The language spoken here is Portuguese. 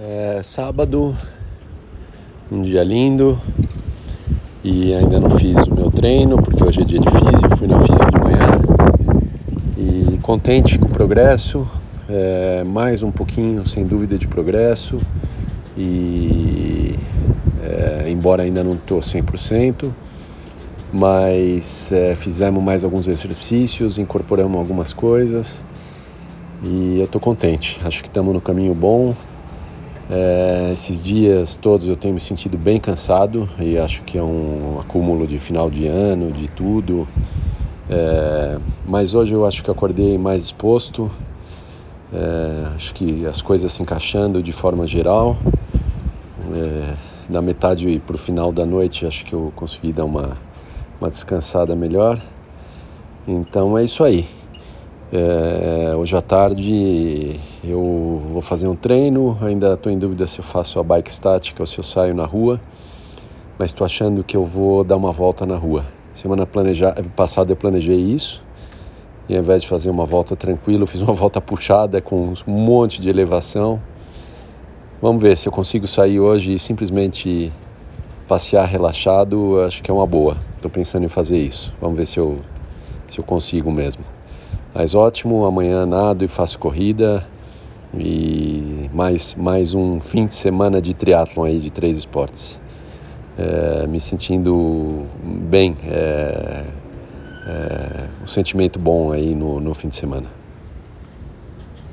É sábado, um dia lindo e ainda não fiz o meu treino porque hoje é dia de físico, fui na física de manhã e contente com o progresso, é, mais um pouquinho sem dúvida de progresso e é, embora ainda não estou 100%, mas é, fizemos mais alguns exercícios, incorporamos algumas coisas e eu estou contente. Acho que estamos no caminho bom. É, esses dias todos eu tenho me sentido bem cansado e acho que é um acúmulo de final de ano, de tudo. É, mas hoje eu acho que acordei mais disposto. É, acho que as coisas se encaixando de forma geral. É, da metade para o final da noite acho que eu consegui dar uma, uma descansada melhor. Então é isso aí. É, hoje à tarde eu vou fazer um treino, ainda estou em dúvida se eu faço a bike estática ou se eu saio na rua, mas estou achando que eu vou dar uma volta na rua. Semana planeja... passada eu planejei isso, e ao invés de fazer uma volta tranquila, eu fiz uma volta puxada com um monte de elevação. Vamos ver se eu consigo sair hoje e simplesmente passear relaxado, acho que é uma boa. Estou pensando em fazer isso. Vamos ver se eu, se eu consigo mesmo. Mas ótimo, amanhã nado e faço corrida e mais, mais um fim de semana de triatlon aí de três esportes. É, me sentindo bem, é, é, um sentimento bom aí no, no fim de semana.